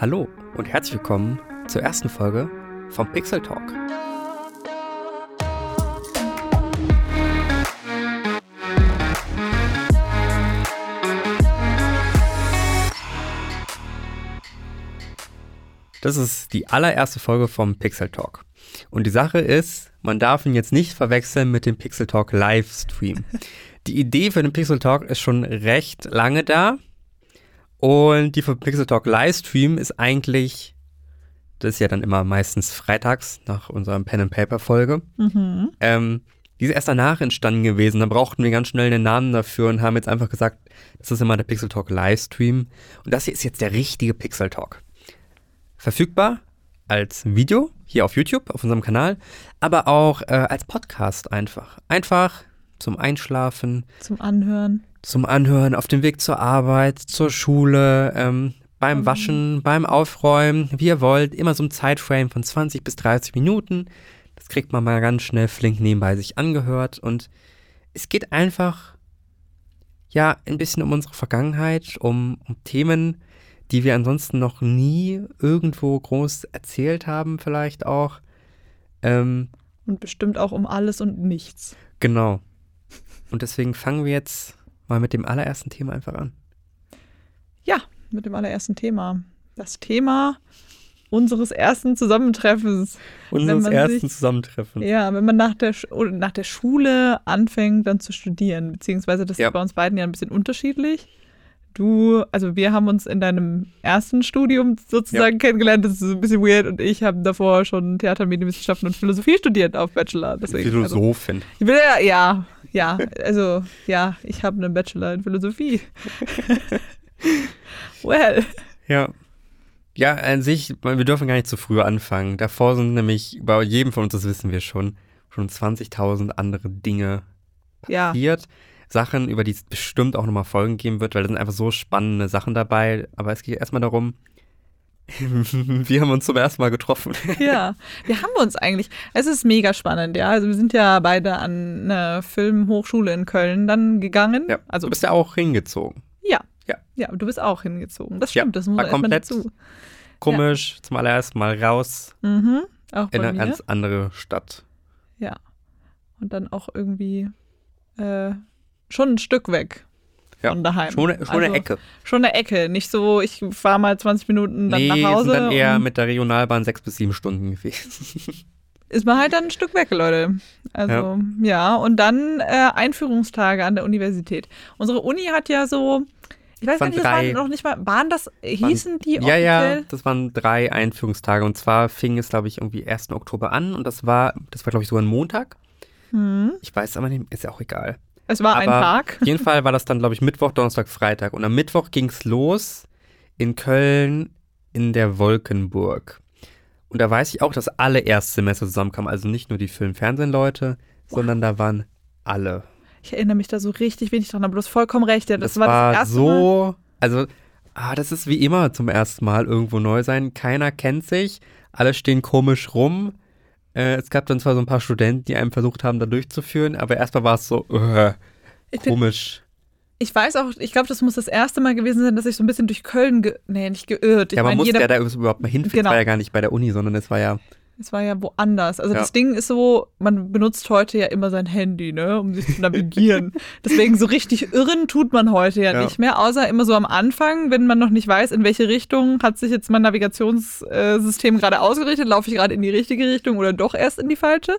Hallo und herzlich willkommen zur ersten Folge vom Pixel Talk. Das ist die allererste Folge vom Pixel Talk. Und die Sache ist, man darf ihn jetzt nicht verwechseln mit dem Pixel Talk Livestream. Die Idee für den Pixel Talk ist schon recht lange da. Und die Pixel Talk Livestream ist eigentlich, das ist ja dann immer meistens freitags nach unserer Pen and Paper Folge. Mhm. Ähm, die ist erst danach entstanden gewesen. Da brauchten wir ganz schnell einen Namen dafür und haben jetzt einfach gesagt, das ist immer der Pixel Talk Livestream. Und das hier ist jetzt der richtige Pixel Talk. Verfügbar als Video hier auf YouTube, auf unserem Kanal, aber auch äh, als Podcast einfach. Einfach zum Einschlafen. Zum Anhören zum Anhören auf dem Weg zur Arbeit, zur Schule, ähm, beim mhm. Waschen, beim Aufräumen, wie ihr wollt. Immer so ein Zeitframe von 20 bis 30 Minuten. Das kriegt man mal ganz schnell flink nebenbei sich angehört. Und es geht einfach, ja, ein bisschen um unsere Vergangenheit, um, um Themen, die wir ansonsten noch nie irgendwo groß erzählt haben, vielleicht auch. Ähm, und bestimmt auch um alles und nichts. Genau. Und deswegen fangen wir jetzt mal mit dem allerersten Thema einfach an. Ja, mit dem allerersten Thema. Das Thema unseres ersten Zusammentreffens. Unseres ersten sich, Zusammentreffens. Ja, wenn man nach der, nach der Schule anfängt, dann zu studieren. Beziehungsweise das ja. ist bei uns beiden ja ein bisschen unterschiedlich. Du, also wir haben uns in deinem ersten Studium sozusagen ja. kennengelernt, das ist ein bisschen weird und ich habe davor schon Theater, Medienwissenschaften und Philosophie studiert auf Bachelor. Deswegen, Philosophin. Also, ich will ja, ja, ja, also ja, ich habe einen Bachelor in Philosophie. well. Ja. Ja, an sich, wir dürfen gar nicht zu früh anfangen. Davor sind nämlich, bei jedem von uns, das wissen wir schon, schon 20.000 andere Dinge passiert. Ja. Sachen, über die es bestimmt auch nochmal Folgen geben wird, weil da sind einfach so spannende Sachen dabei. Aber es geht erstmal darum, wir haben uns zum ersten Mal getroffen. Ja, wir haben uns eigentlich. Es ist mega spannend, ja. Also wir sind ja beide an eine Filmhochschule in Köln dann gegangen. Ja, also du bist ja auch hingezogen. Ja. Ja. Ja, du bist auch hingezogen. Das stimmt, ja, das muss man komplett dazu. Komisch, ja. zum allerersten Mal raus. Mhm, auch in eine mir. ganz andere Stadt. Ja. Und dann auch irgendwie äh, schon ein Stück weg ja, von daheim. Schon, schon also, eine Ecke. Schon eine Ecke. Nicht so, ich fahre mal 20 Minuten dann nee, nach Hause. Sind dann eher mit der Regionalbahn sechs bis sieben Stunden gewesen. Ist man halt dann ein Stück weg, Leute. Also, ja. ja. Und dann äh, Einführungstage an der Universität. Unsere Uni hat ja so, ich weiß gar nicht, das waren noch nicht mal, waren das, hießen waren, die offiziell? Ja, ja, das waren drei Einführungstage. Und zwar fing es, glaube ich, irgendwie 1. Oktober an. Und das war, das war, glaube ich, sogar ein Montag. Hm. Ich weiß aber nicht, ist ja auch egal. Es war Aber ein Tag. Auf jeden Fall war das dann, glaube ich, Mittwoch, Donnerstag, Freitag. Und am Mittwoch ging es los in Köln in der Wolkenburg. Und da weiß ich auch, dass alle Erstsemester zusammenkamen. Also nicht nur die Film-Fernsehen-Leute, sondern da waren alle. Ich erinnere mich da so richtig wenig dran, aber du hast vollkommen recht. Ja, das, das war, war das erste so, Mal. also, ah, das ist wie immer zum ersten Mal irgendwo neu sein. Keiner kennt sich, alle stehen komisch rum. Äh, es gab dann zwar so ein paar Studenten, die einem versucht haben, da durchzuführen, aber erstmal war es so uh, komisch. Ich weiß auch, ich glaube, das muss das erste Mal gewesen sein, dass ich so ein bisschen durch Köln, ge nee, nicht geirrt. Ich ja, man musste ja da überhaupt mal hinfinden, genau. war ja gar nicht bei der Uni, sondern es war ja es war ja woanders. Also ja. das Ding ist so, man benutzt heute ja immer sein Handy, ne, um sich zu navigieren. Deswegen so richtig irren tut man heute ja, ja, nicht mehr, außer immer so am Anfang, wenn man noch nicht weiß, in welche Richtung hat sich jetzt mein Navigationssystem gerade ausgerichtet, laufe ich gerade in die richtige Richtung oder doch erst in die falsche.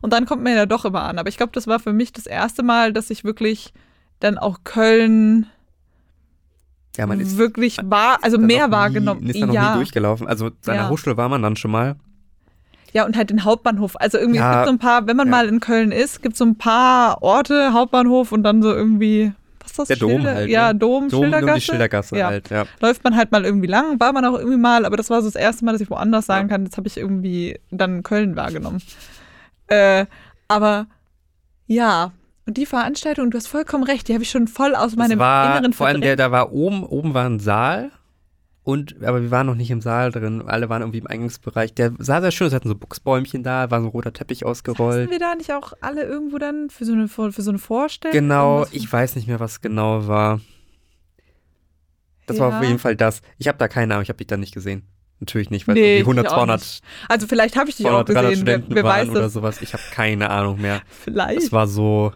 Und dann kommt man ja doch immer an. Aber ich glaube, das war für mich das erste Mal, dass ich wirklich dann auch Köln ja, man ist wirklich war, also mehr wahrgenommen. Ist da noch ja. nie durchgelaufen. Also seiner ja. Hochschule war man dann schon mal. Ja, und halt den Hauptbahnhof. Also irgendwie ja, gibt so ein paar, wenn man ja. mal in Köln ist, gibt es so ein paar Orte, Hauptbahnhof und dann so irgendwie, was ist das? Der Schilder? Dom halt. Ja, Dom, Dom Schildergasse. die Schildergasse ja. halt, ja. Läuft man halt mal irgendwie lang, war man auch irgendwie mal, aber das war so das erste Mal, dass ich woanders sagen kann, jetzt habe ich irgendwie dann Köln wahrgenommen. Äh, aber ja, und die Veranstaltung, du hast vollkommen recht, die habe ich schon voll aus meinem war, inneren Vor allem der, da war oben, oben war ein Saal und, aber wir waren noch nicht im Saal drin. Alle waren irgendwie im Eingangsbereich. Der sah sehr schön aus. hatten so Buchsbäumchen da, war so ein roter Teppich ausgerollt. Saßen wir da nicht auch alle irgendwo dann für so eine, für so eine Vorstellung? Genau, ich weiß nicht mehr, was genau war. Das Ja. war auf jeden Fall das. Ich habe da keine Ahnung, ich habe dich da nicht gesehen. Natürlich nicht, weil Nee, die 100, ich auch 200, nicht. Also vielleicht habe ich dich auch 200 300 gesehen, wer, Studenten wer waren weiß oder das. sowas. Ich habe keine Ahnung mehr. Vielleicht. Es war so,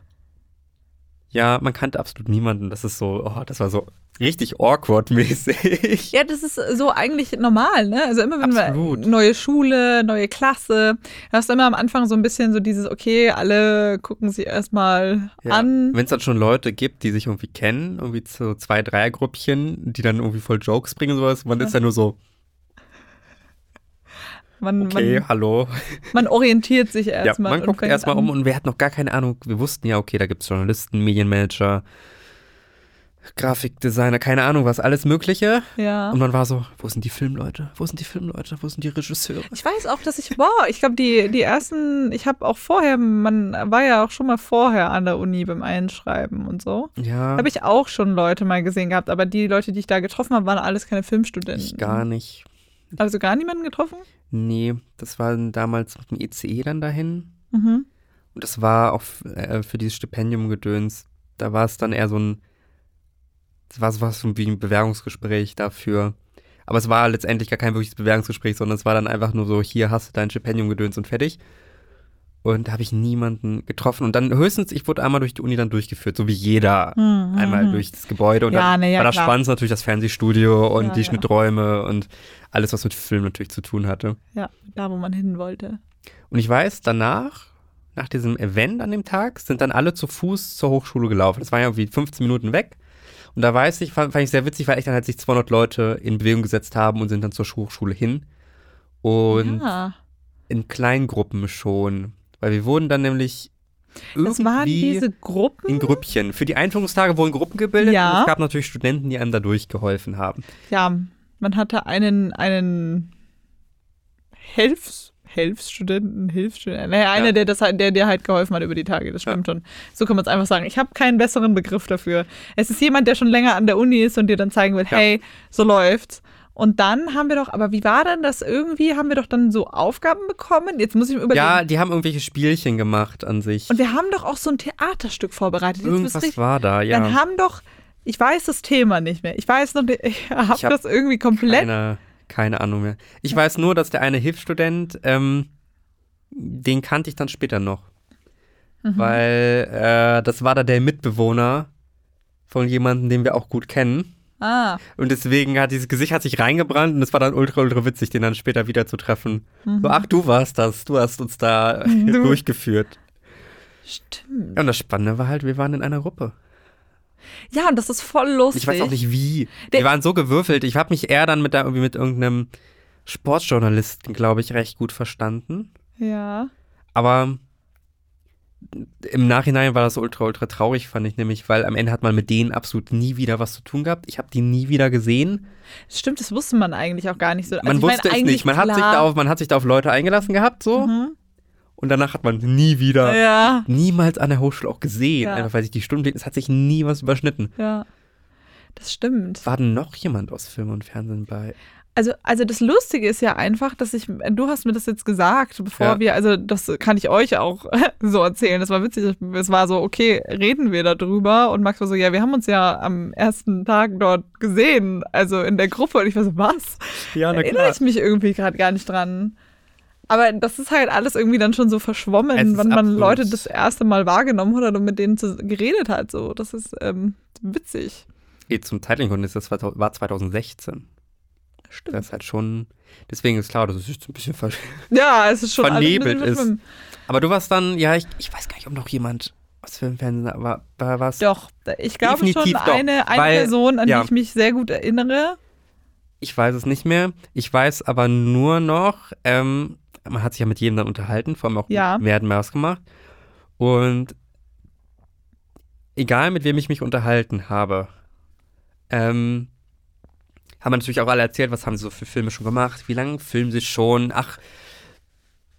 ja, man kannte absolut niemanden. Das ist so, oh, das war so richtig awkward-mäßig. Ja, das ist so eigentlich normal, ne? Also immer wenn Absolut. wir neue Schule, neue Klasse, du hast immer am Anfang so ein bisschen so dieses, okay, alle gucken sich erstmal Ja. an. Wenn es dann schon Leute gibt, die sich irgendwie kennen, irgendwie so zwei, Dreiergruppchen, die dann irgendwie voll Jokes bringen und sowas, man ist ja nur so, Man, okay, man, hallo. man orientiert sich Ja, erstmal. man und guckt erstmal um und wir hatten noch gar keine Ahnung. Wir wussten ja, okay, da gibt es Journalisten, Medienmanager, Grafikdesigner, keine Ahnung was, alles Mögliche. Ja. Und man war so, wo sind die Filmleute? Wo sind die Filmleute? Wo sind die Regisseure? Ich weiß auch, dass ich, boah, ich glaube, die, die ersten, ich habe auch vorher, man war ja auch schon mal vorher an der Uni beim Einschreiben und so. Ja, Habe ich auch schon Leute mal gesehen gehabt, aber die Leute, die ich da getroffen habe, waren alles keine Filmstudenten. ich gar nicht. Also gar niemanden getroffen? Nee, das war damals mit dem ECE dann dahin. Mhm. Und das war auch äh, für dieses Stipendium-Gedöns. Da war es dann eher so ein, das war sowas wie ein Bewerbungsgespräch dafür. Aber es war letztendlich gar kein wirkliches Bewerbungsgespräch, sondern es war dann einfach nur so, hier hast du dein Stipendium-Gedöns und fertig. Und da habe ich niemanden getroffen. Und dann höchstens, ich wurde einmal durch die Uni dann durchgeführt, so wie jeder. Mhm. Einmal durch das Gebäude. Und Ja, dann ne, ja, war das klar. Spannendste natürlich das Fernsehstudio und Ja, die. Schnitträume und alles, was mit Film natürlich zu tun hatte. Ja, da, wo man hin wollte. Und ich weiß, danach, nach diesem Event an dem Tag, sind dann alle zu Fuß zur Hochschule gelaufen. Das war ja irgendwie 15 Minuten weg. Und da weiß ich, fand, fand ich sehr witzig, weil echt dann halt sich 200 Leute in Bewegung gesetzt haben und sind dann zur Hochschule hin. Und in Kleingruppen schon. Weil wir wurden dann nämlich Das waren irgendwie diese Gruppen. in Grüppchen. Für die Einführungstage wurden Gruppen gebildet Ja. und es gab natürlich Studenten, die einem da durchgeholfen haben. Ja, man hatte einen, einen Hilfs, Hilfsstudenten, Hilfsstudenten, naja, einer, Ja. der, das, halt- der dir halt geholfen hat über die Tage, das stimmt schon. So kann man es einfach sagen. Ich habe keinen besseren Begriff dafür. Es ist jemand, der schon länger an der Uni ist und dir dann zeigen will, Ja. hey, so läuft's. Und dann haben wir doch, aber wie war denn das irgendwie? Haben wir doch dann so Aufgaben bekommen? Jetzt muss ich mir überlegen. Ja, die haben irgendwelche Spielchen gemacht an sich. Und wir haben doch auch so ein Theaterstück vorbereitet. Jetzt Irgendwas du- war da, ja. Dann haben doch, ich weiß das Thema nicht mehr. Ich weiß noch, ich habe Ich hab das irgendwie komplett Keine, keine Ahnung mehr. Ich weiß nur, dass der eine Hilfsstudent, ähm, den kannte ich dann später noch. Mhm. Weil äh, das war da der Mitbewohner von jemandem, den wir auch gut kennen. Ah, Und deswegen hat dieses Gesicht hat sich reingebrannt und es war dann ultra, ultra witzig, den dann später wieder zu treffen. So, ach, du warst das, du hast uns da Mhm. Du. durchgeführt. stimmt. Und das Spannende war halt, wir waren in einer Gruppe. Ja, und das ist voll lustig. Ich weiß auch nicht wie. Der- wir waren so gewürfelt. Ich habe mich eher dann mit da irgendwie mit irgendeinem Sportjournalisten, glaube ich, recht gut verstanden. Ja. Aber im Nachhinein war das ultra, ultra traurig, fand ich nämlich, weil am Ende hat man mit denen absolut nie wieder was zu tun gehabt. Ich habe die nie wieder gesehen. Stimmt, das wusste man eigentlich auch gar nicht so. Also Man wusste es eigentlich nicht. Man hat, sich da auf, man hat sich da auf Leute eingelassen gehabt, so. Mhm. Und danach hat man nie wieder, Ja, niemals an der Hochschule auch gesehen. Ja. Einfach weil sich die Stunden, es hat sich nie was überschnitten. ja. Das stimmt. War denn noch jemand aus Film und Fernsehen bei? Also, also das Lustige ist ja einfach, dass ich, du hast mir das jetzt gesagt, bevor Ja. wir, also das kann ich euch auch so erzählen. Das war witzig. Es war so, okay, reden wir darüber? Und Max war so, ja, wir haben uns ja am ersten Tag dort gesehen, also in der Gruppe. Und ich war so, was? Ja, Erinnere ich mich irgendwie gerade gar nicht dran. Aber das ist halt alles irgendwie dann schon so verschwommen, wann man Leute das erste Mal wahrgenommen hat oder mit denen geredet hat. So, das ist ähm, witzig. Zum zeitlichen ist das 2000 war 2016. Stimmt. Das ist halt schon, deswegen ist klar, dass es jetzt ein bisschen ver Ja, es ist schon alles ein bisschen Vernebelt ist. Aber du warst dann, ja, ich, ich weiß gar nicht, ob noch jemand aus Film und Fernsehen war. war was? Doch, ich glaube schon doch, eine, eine weil- Person, an ja. die ich mich sehr gut erinnere. Ich weiß es nicht mehr. Ich weiß aber nur noch, ähm, man hat sich ja mit jedem dann unterhalten, vor allem auch Ja. mehr was gemacht. Und egal mit wem ich mich unterhalten habe, ähm, haben natürlich auch alle erzählt, was haben sie so für Filme schon gemacht, wie lange filmen sie schon, ach,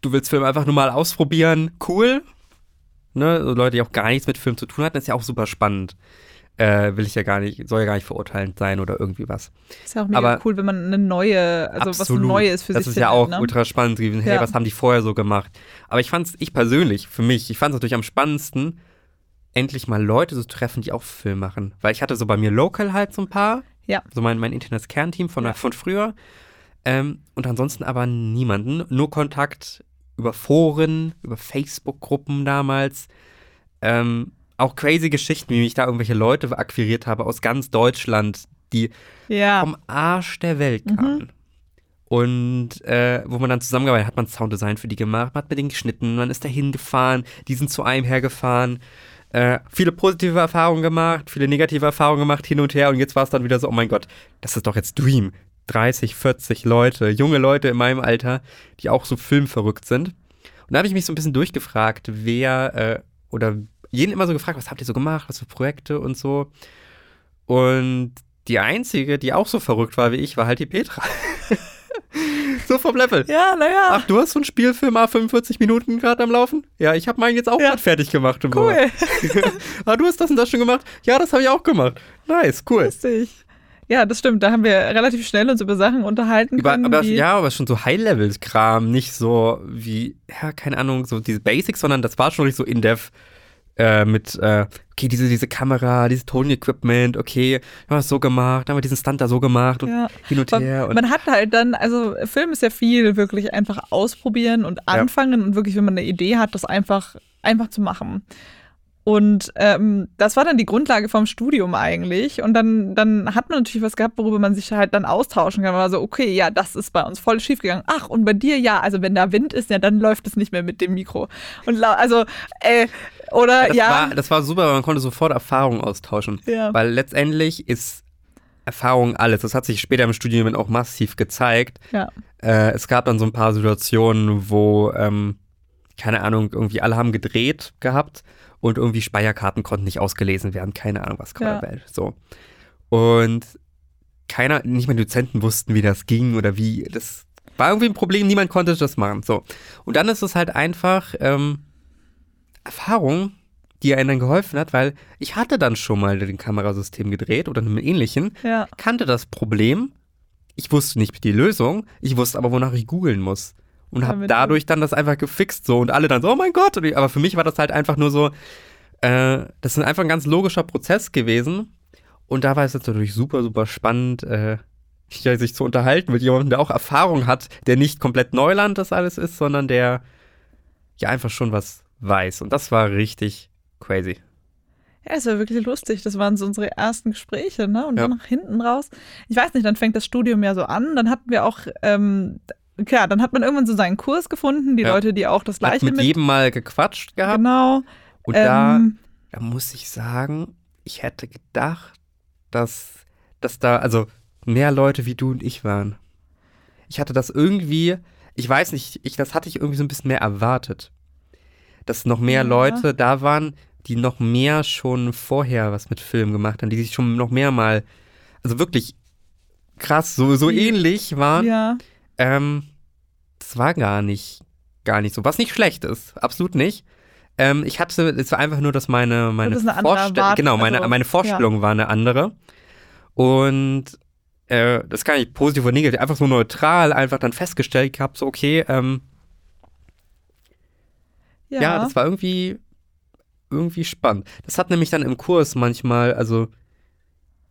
du willst Film einfach nur mal ausprobieren, cool. Ne, so Leute, die auch gar nichts mit Film zu tun hatten, ist ja auch super spannend. Äh, will ich ja gar nicht, soll ja gar nicht verurteilend sein oder irgendwie was. Ist ja auch mega Aber- cool, wenn man eine neue, also was Absolut. Neues für das sich ist ja auch ne? ultra spannend gewesen. Hey, Ja. was haben die vorher so gemacht? Aber ich fand es, ich persönlich, für mich, ich fand es natürlich am spannendsten, endlich mal Leute zu treffen, die auch Film machen. Weil ich hatte so bei mir local halt so ein paar, Ja. So mein, mein internes Kernteam von, ja. von früher. Ähm, und ansonsten aber niemanden. Nur Kontakt über Foren, über Facebook-Gruppen damals. Ähm, auch crazy Geschichten, wie ich da irgendwelche Leute akquiriert habe aus ganz Deutschland, die ja. vom Arsch der Welt mhm. kamen. Mhm. Und äh, wo man dann zusammengearbeitet hat, hat man Sounddesign für die gemacht, man hat mit denen geschnitten, man ist dahin gefahren, die sind zu einem hergefahren. Äh, viele positive Erfahrungen gemacht, viele negative Erfahrungen gemacht, hin und her. Und jetzt war es dann wieder so, oh mein Gott, das ist doch jetzt Dream. 30, 40 Leute, junge Leute in meinem Alter, die auch so filmverrückt sind. Und da habe ich mich so ein bisschen durchgefragt, wer äh, oder jeden immer so gefragt, was habt ihr so gemacht, was für Projekte und so. Und die einzige, die auch so verrückt war wie ich, war halt die Petra. so vom Level. Ja, naja. Ach, du hast so ein Spielfilm A 45 Minuten gerade am Laufen? Ja, ich habe meinen jetzt auch ja. gerade fertig gemacht. cool. ah, du hast das und das schon gemacht? Ja, das habe ich auch gemacht. Nice, cool. Lustig. Ja, das stimmt. Da haben wir relativ schnell uns über Sachen unterhalten können. Aber, ja, aber schon so High-Level-Kram, nicht so wie, ja, keine Ahnung, so diese Basics, sondern das war schon richtig so in-depth äh, mit, äh, okay, diese, diese Kamera, dieses Toning-Equipment, okay, haben wir es so gemacht, haben wir diesen Stunt da so gemacht und ja. hin und her. Und man hat halt dann, also Film ist ja viel wirklich einfach ausprobieren und anfangen ja. und wirklich, wenn man eine Idee hat, das einfach, einfach zu machen. Und ähm, das war dann die Grundlage vom Studium eigentlich. Und dann, dann hat man natürlich was gehabt, worüber man sich halt dann austauschen kann. Man war so, okay, ja, das ist bei uns voll schief gegangen. Ach, und bei dir, ja, also wenn da Wind ist, ja, dann läuft es nicht mehr mit dem Mikro. Und also, äh, oder das ja. War, das war super, weil man konnte sofort Erfahrungen austauschen. Ja. Weil letztendlich ist Erfahrung alles. Das hat sich später im Studium auch massiv gezeigt. Ja. Äh, es gab dann so ein paar Situationen, wo, ähm, keine Ahnung, irgendwie alle haben gedreht gehabt und irgendwie Speierkarten konnten nicht ausgelesen werden. Keine Ahnung, was gerade ja. So. Und keiner, nicht mal die Dozenten wussten, wie das ging oder wie. Das war irgendwie ein Problem, niemand konnte das machen. So. Und dann ist es halt einfach ähm, Erfahrung, die einem dann geholfen hat, weil ich hatte dann schon mal den Kamerasystem gedreht oder einem ähnlichen, ja. kannte das Problem. Ich wusste nicht die Lösung, ich wusste aber, wonach ich googeln muss und habe dadurch dann das einfach gefixt so und alle dann so, oh mein Gott. Ich, aber für mich war das halt einfach nur so, äh, das ist einfach ein ganz logischer Prozess gewesen. Und da war es jetzt natürlich super, super spannend, äh, sich zu unterhalten mit jemandem, der auch Erfahrung hat, der nicht komplett Neuland das alles ist, sondern der ja einfach schon was weiß. Und das war richtig crazy. Ja, es war wirklich lustig. Das waren so unsere ersten Gespräche, ne? Und ja. dann nach hinten raus. Ich weiß nicht, dann fängt das Studium ja so an. Dann hatten wir auch ähm, klar, dann hat man irgendwann so seinen Kurs gefunden, die ja. Leute, die auch das gleiche hat mit, mit jedem Mal gequatscht gehabt. Genau. Und ähm, da, da muss ich sagen, ich hätte gedacht, dass, dass da also mehr Leute wie du und ich waren. Ich hatte das irgendwie, ich weiß nicht, ich, das hatte ich irgendwie so ein bisschen mehr erwartet. Dass noch mehr ja. Leute da waren, die noch mehr schon vorher was mit Film gemacht haben, die sich schon noch mehr mal, also wirklich krass, so, so ähnlich waren. Ja. Ähm, das war gar nicht, gar nicht so. Was nicht schlecht ist, absolut nicht. Ähm, ich hatte, es war einfach nur, dass meine, meine Vorstellung, genau, meine, also, meine Vorstellung ja. war eine andere. Und äh, das kann ich positiv oder negativ, einfach so neutral, einfach dann festgestellt gehabt, so okay, ähm, ja. ja, das war irgendwie, irgendwie spannend. Das hat nämlich dann im Kurs manchmal, also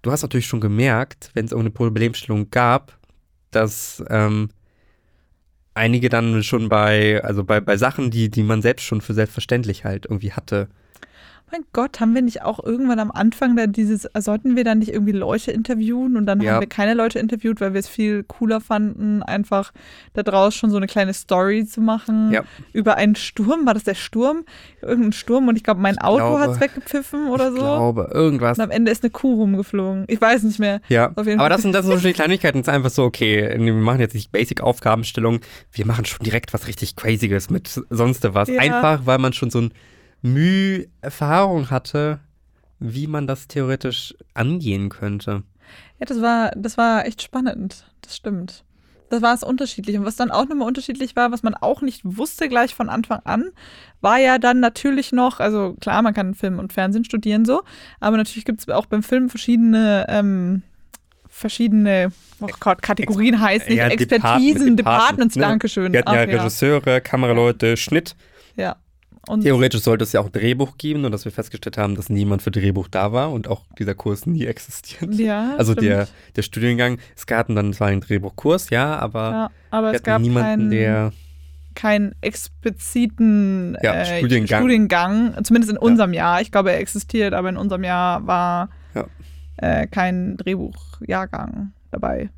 du hast natürlich schon gemerkt, wenn es irgendeine Problemstellung gab, dass ähm, einige dann schon bei, also bei, bei Sachen, die, die man selbst schon für selbstverständlich halt irgendwie hatte, mein Gott, haben wir nicht auch irgendwann am Anfang da dieses, sollten wir dann nicht irgendwie Leute interviewen und dann ja. haben wir keine Leute interviewt, weil wir es viel cooler fanden, einfach da draus schon so eine kleine Story zu machen ja. über einen Sturm. War das der Sturm? Irgendein Sturm und ich glaube, mein Auto hat es weggepfiffen oder so. Ich glaube, irgendwas. Und am Ende ist eine Kuh rumgeflogen. Ich weiß nicht mehr. Ja, aber das sind, das sind die Kleinigkeiten. Es ist einfach so, okay, wir machen jetzt nicht Basic-Aufgabenstellung, wir machen schon direkt was richtig Crazyes mit sonst was. Ja. Einfach, weil man schon so ein Mühe Erfahrung hatte, wie man das theoretisch angehen könnte. Ja, das war, das war echt spannend. Das stimmt. Das war es unterschiedlich. Und was dann auch nochmal unterschiedlich war, was man auch nicht wusste gleich von Anfang an, war ja dann natürlich noch, also klar, man kann Film und Fernsehen studieren so, aber natürlich gibt es auch beim Film verschiedene, ähm, verschiedene oh Gott, Kategorien heißt nicht, ja, Expertisen, Departments, Departments, ne? Dankeschön. Wir hatten ja Ach, Regisseure, Kameraleute, Schnitt. Ja. Und Theoretisch sollte es ja auch Drehbuch geben, nur dass wir festgestellt haben, dass niemand für Drehbuch da war und auch dieser Kurs nie existiert. ja, Also stimmt. der, der Studiengang, es gab dann zwar einen Drehbuchkurs, ja, aber ja, aber es gab niemanden, keinen, der keinen expliziten Ja, äh, Studiengang. Studiengang, zumindest in unserem Jahr. Ich glaube, er existiert, aber in unserem Jahr war äh, kein Drehbuchjahrgang dabei.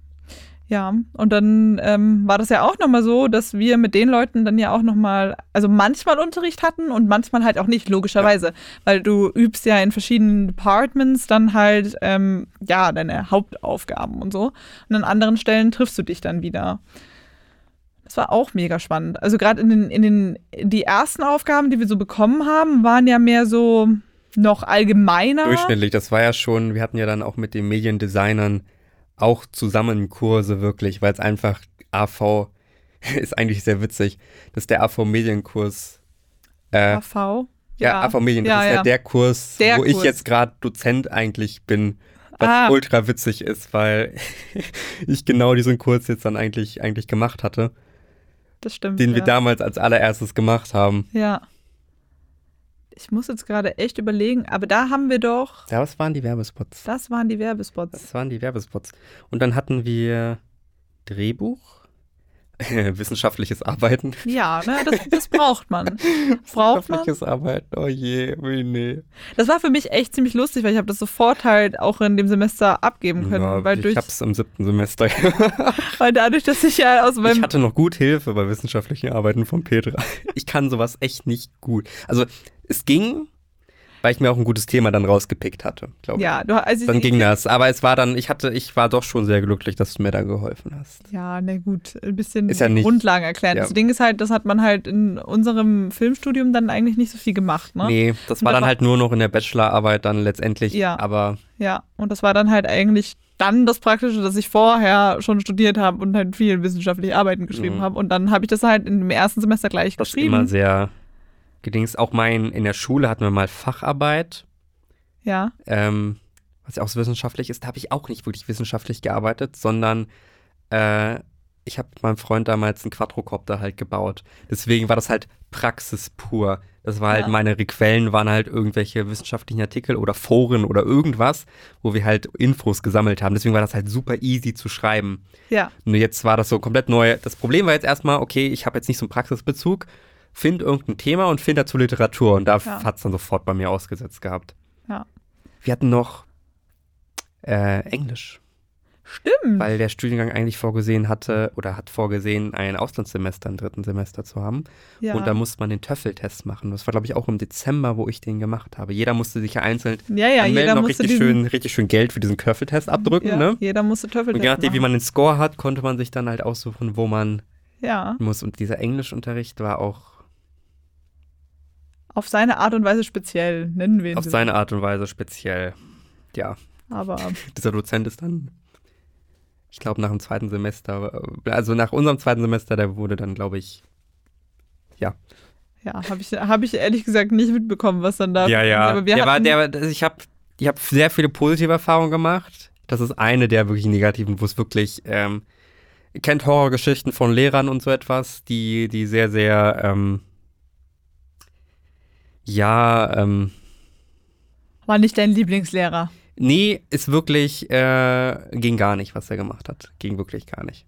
Ja, und dann ähm, war das ja auch nochmal so, dass wir mit den Leuten dann ja auch nochmal, also manchmal Unterricht hatten und manchmal halt auch nicht, logischerweise. Weil du übst ja in verschiedenen Departments dann halt, ähm, ja, deine Hauptaufgaben und so. Und an anderen Stellen triffst du dich dann wieder. Das war auch mega spannend. Also gerade in den, in den, die ersten Aufgaben, die wir so bekommen haben, waren ja mehr so noch allgemeiner. durchschnittlich, das war ja schon, wir hatten ja dann auch mit den Mediendesignern auch zusammen Kurse wirklich, weil es einfach AV ist eigentlich sehr witzig, dass der AV Medienkurs äh, AV. Ja, AV Medien, das Ja, ist ja ja. der Kurs, Der wo ich Kurs. jetzt gerade Dozent eigentlich bin, was Ah. ultra witzig ist, weil ich genau diesen Kurs jetzt dann eigentlich, eigentlich gemacht hatte, Das stimmt. den ja. wir damals als allererstes gemacht haben. Ja. Ich muss jetzt gerade echt überlegen, aber da haben wir doch, Ja, was waren die Werbespots? das waren die Werbespots. Das waren die Werbespots. Und dann hatten wir Drehbuch, wissenschaftliches Arbeiten. Ja, ne, das, das braucht man. Braucht man. Wissenschaftliches Arbeiten, oh je, oh nee. Das war für mich echt ziemlich lustig, weil ich habe das sofort halt auch in dem Semester abgeben können, Ja, weil, ich durch, hab's im siebten Semester. weil dadurch, dass ich ja aus Ich meinem hatte noch gut Hilfe bei wissenschaftlichen Arbeiten von Petra. Ich kann sowas echt nicht gut. Also es ging, weil ich mir auch ein gutes Thema dann rausgepickt hatte, glaube ich. ja, du, also Dann ich, ging das. Aber es war dann, ich hatte, ich war doch schon sehr glücklich, dass du mir da geholfen hast. Ja, na gut, ein bisschen Ist ja nicht- Grundlagen erklären. ja. Das Ding ist halt, das hat man halt in unserem Filmstudium dann eigentlich nicht so viel gemacht, ne? Nee, das Und war dann war- halt nur noch in der Bachelorarbeit dann letztendlich. Ja. Aber Ja, und das war dann halt eigentlich dann das Praktische, dass ich vorher schon studiert habe und halt viel wissenschaftliche Arbeiten geschrieben Mhm. habe. Und dann habe ich das halt in dem ersten Semester gleich das ist geschrieben. immer sehr gedings. Auch mein, in der Schule hatten wir mal Facharbeit. ja, ähm, was ja auch so wissenschaftlich ist, da habe ich auch nicht wirklich wissenschaftlich gearbeitet, sondern äh, ich habe mit meinem Freund damals einen Quadrocopter halt gebaut. Deswegen war das halt Praxis pur. Das war halt, Ja. meine Quellen waren halt irgendwelche wissenschaftlichen Artikel oder Foren oder irgendwas, wo wir halt Infos gesammelt haben. Deswegen war das halt super easy zu schreiben. ja, Nur jetzt war das so komplett neu. Das Problem war jetzt erstmal, okay, ich habe jetzt nicht so einen Praxisbezug, find irgendein Thema und find dazu Literatur. Und da Ja. hat es dann sofort bei mir ausgesetzt gehabt. ja. Wir hatten noch äh, Englisch, Stimmt. weil der Studiengang eigentlich vorgesehen hatte oder hat vorgesehen, ein Auslandssemester im dritten Semester zu haben. ja. Und da musste man den TOEFL-Test machen. Das war, glaube ich, auch im Dezember, wo ich den gemacht habe. Jeder musste sich ja einzeln ja, ja, jeder noch musste richtig schön, richtig schön Geld für diesen TOEFL-Test abdrücken. ja, Ne? jeder musste Töffel Und je nachdem, wie man den Score hat, konnte man sich dann halt aussuchen, wo man Ja, muss. Und dieser Englischunterricht war auch auf seine Art und Weise speziell, nennen wir ihn. auf so. seine Art und Weise speziell. Ja, Aber dieser Dozent ist dann, ich glaube, nach dem zweiten Semester, äh, also nach unserem zweiten Semester, der wurde dann, glaube ich, ja, habe ich, hab ich ehrlich gesagt nicht mitbekommen, was dann da. ja, ja, Aber wir der war, der, ich habe ich hab sehr viele positive Erfahrungen gemacht. Das ist eine der wirklich negativen, wo es wirklich, ähm, kennt Horrorgeschichten von Lehrern und so etwas, die, die sehr, sehr, ähm, ja, ähm, war nicht dein Lieblingslehrer. Nee, ist wirklich, äh, ging gar nicht, was er gemacht hat. Ging wirklich gar nicht.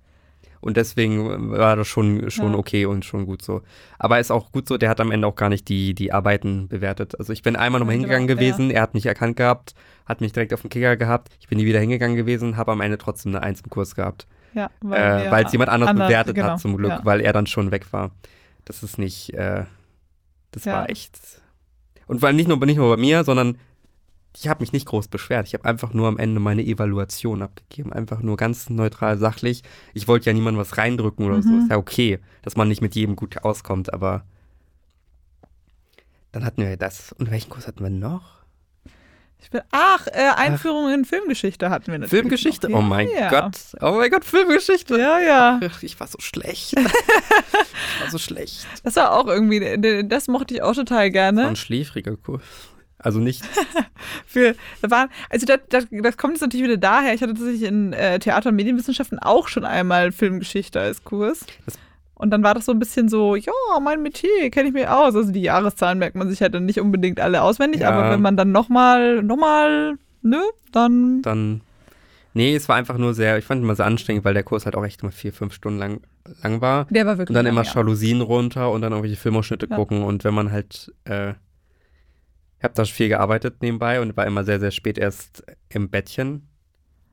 Und deswegen war das schon, schon Ja. okay und schon gut so. Aber ist auch gut so, der hat am Ende auch gar nicht die, die Arbeiten bewertet. Also ich bin einmal nochmal Ja, hingegangen genau, gewesen, er hat mich erkannt gehabt, hat mich direkt auf den Kicker gehabt. Ich bin nie wieder hingegangen gewesen, habe am Ende trotzdem eine Eins im Kurs gehabt. Ja, Äh, Weil es jemand anders anders- bewertet genau, hat zum Glück, ja. weil er dann schon weg war. Das ist nicht, äh, das Ja. war echt. Und weil nicht nur, nicht nur bei mir, sondern ich habe mich nicht groß beschwert. Ich habe einfach nur am Ende meine Evaluation abgegeben. Einfach nur ganz neutral, sachlich. Ich wollte ja niemandem was reindrücken oder so. Mhm. Ist ja okay, dass man nicht mit jedem gut auskommt, aber dann hatten wir das. Und welchen Kurs hatten wir noch? Ich bin, ach, äh, Einführung in Filmgeschichte hatten wir natürlich. Filmgeschichte? noch. Oh mein ja. Gott. Oh mein Gott, Filmgeschichte. Ja, ja. Ach, Ich war so schlecht. ich war so schlecht. Das war auch irgendwie, das mochte ich auch total War gerne. ein schläfriger Kurs. Also nicht. Für, da waren, also das, das, das kommt jetzt natürlich wieder daher. Ich hatte tatsächlich in äh, Theater- und Medienwissenschaften auch schon einmal Filmgeschichte als Kurs. Das- Und dann war das so ein bisschen so, ja, mein Metier kenne ich mir aus. Also die Jahreszahlen merkt man sich halt dann nicht unbedingt alle auswendig, ja. aber wenn man dann nochmal, nochmal, nö, dann. Dann. Nee, es war einfach nur sehr, ich fand immer sehr anstrengend, weil der Kurs halt auch echt immer vier, fünf Stunden lang, lang war. Der war wirklich. Und dann lang, immer ja. Jalousien runter und dann irgendwelche Filmausschnitte ja. gucken. Und wenn man halt, äh, ich habe da viel gearbeitet nebenbei und war immer sehr, sehr spät erst im Bettchen.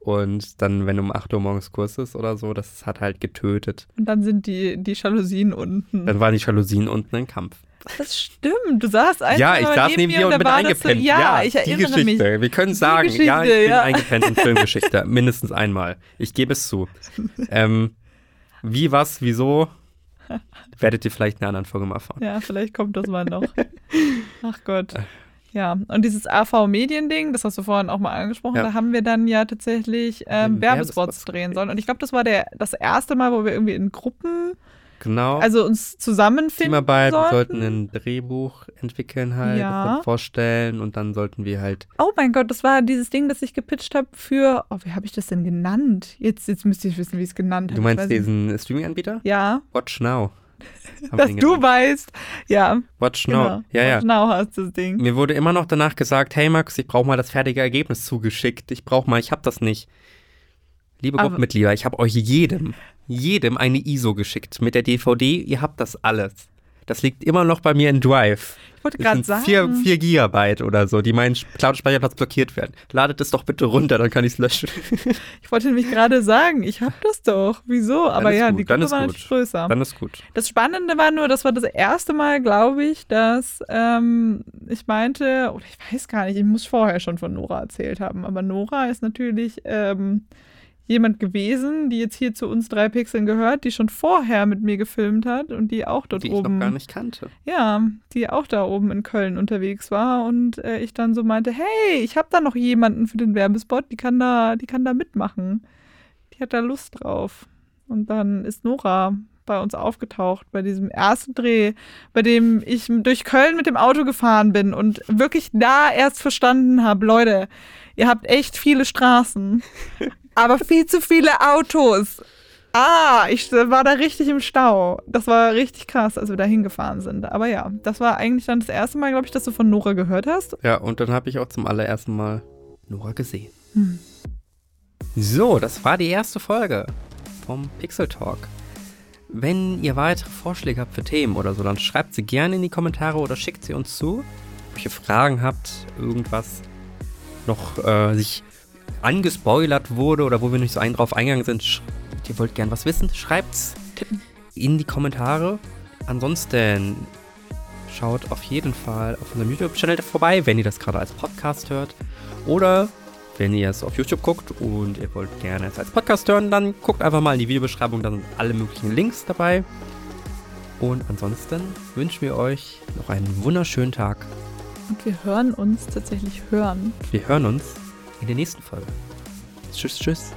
Und dann, wenn um 8 Uhr morgens Kurs ist oder so, das hat halt getötet. Und dann sind die, die Jalousien unten. Dann waren die Jalousien unten im Kampf. Das stimmt, du saßt einfach Ja, ich saß neben dir und, und bin eingepennt. So, ja, ja, ich erinnere die Geschichte. mich. Wir können sagen, ja, ich bin ja. eingepennt in Filmgeschichte. mindestens einmal. Ich gebe es zu. ähm, wie, was, wieso, werdet ihr vielleicht in einer anderen Folge mal erfahren. Ja, vielleicht kommt das mal noch. Ach Gott. Ja, und dieses AV-Medien-Ding, das hast du vorhin auch mal angesprochen, ja. da haben wir dann ja tatsächlich ähm, Werbespots drehen sollen. Und ich glaube, das war der, das erste Mal, wo wir irgendwie in Gruppen Genau. Also uns zusammenfinden Teamarbeit, sollten. wir sollten ein Drehbuch entwickeln halt, Ja. vorstellen und dann sollten wir halt, Oh mein Gott, das war dieses Ding, das ich gepitcht habe für, oh, wie habe ich das denn genannt? Jetzt, jetzt müsste ich wissen, wie ich es genannt habe. du meinst diesen Streaming-Anbieter? Ja, Watch Now. Dass du genannt. weißt. Ja, Watch Now. genau. Ja, ja. Genau hast das Ding. Mir wurde immer noch danach gesagt, hey Max, ich brauche mal das fertige Ergebnis zugeschickt. Ich brauche mal, ich habe das nicht. Liebe Aber- Gruppenmitglieder, ich habe euch jedem, jedem eine ISO geschickt mit der DVD. Ihr habt das alles. Das liegt immer noch bei mir in Drive. Ich wollte gerade sagen. vier, vier Gigabyte oder so, die meinen Cloud-Speicherplatz blockiert werden. Ladet es doch bitte runter, dann kann ich es löschen. Ich wollte nämlich gerade sagen, ich habe das doch. Wieso? Aber ja, gut, die Gruppe war natürlich größer. Dann ist gut. Das Spannende war nur, das war das erste Mal, glaube ich, dass ähm, ich meinte, oder ich weiß gar nicht, ich muss vorher schon von Nora erzählt haben, aber Nora ist natürlich ähm, jemand gewesen, die jetzt hier zu uns drei Pixeln gehört, die schon vorher mit mir gefilmt hat und die auch dort Die ich oben, noch gar nicht kannte. ja, die auch da oben in Köln unterwegs war und äh, ich dann so meinte, hey, ich habe da noch jemanden für den Werbespot, die kann da, die kann da mitmachen, die hat da Lust drauf. Und dann ist Nora bei uns aufgetaucht, bei diesem ersten Dreh, bei dem ich durch Köln mit dem Auto gefahren bin und wirklich da erst verstanden habe, Leute, ihr habt echt viele Straßen, aber viel zu viele Autos. Ah, ich war da richtig im Stau. Das war richtig krass, als wir da hingefahren sind. Aber ja, das war eigentlich dann das erste Mal, glaube ich, dass du von Nora gehört hast. Ja, und dann habe ich auch zum allerersten Mal Nora gesehen. Hm. So, das war die erste Folge vom Pixel Talk. Wenn ihr weitere Vorschläge habt für Themen oder so, dann schreibt sie gerne in die Kommentare oder schickt sie uns zu. Wenn ihr Fragen habt, irgendwas noch äh, sich angespoilert wurde oder wo wir nicht so ein drauf eingegangen sind, ihr wollt gern was wissen, schreibt's in die Kommentare. Ansonsten schaut auf jeden Fall auf unserem YouTube-Channel vorbei, wenn ihr das gerade als Podcast hört. Oder wenn ihr es auf YouTube guckt und ihr wollt gerne es als Podcast hören, dann guckt einfach mal in die Videobeschreibung, da sind alle möglichen Links dabei. Und ansonsten wünschen wir euch noch einen wunderschönen Tag. Und wir hören uns tatsächlich hören. Wir hören uns in der nächsten Folge. Tschüss, tschüss.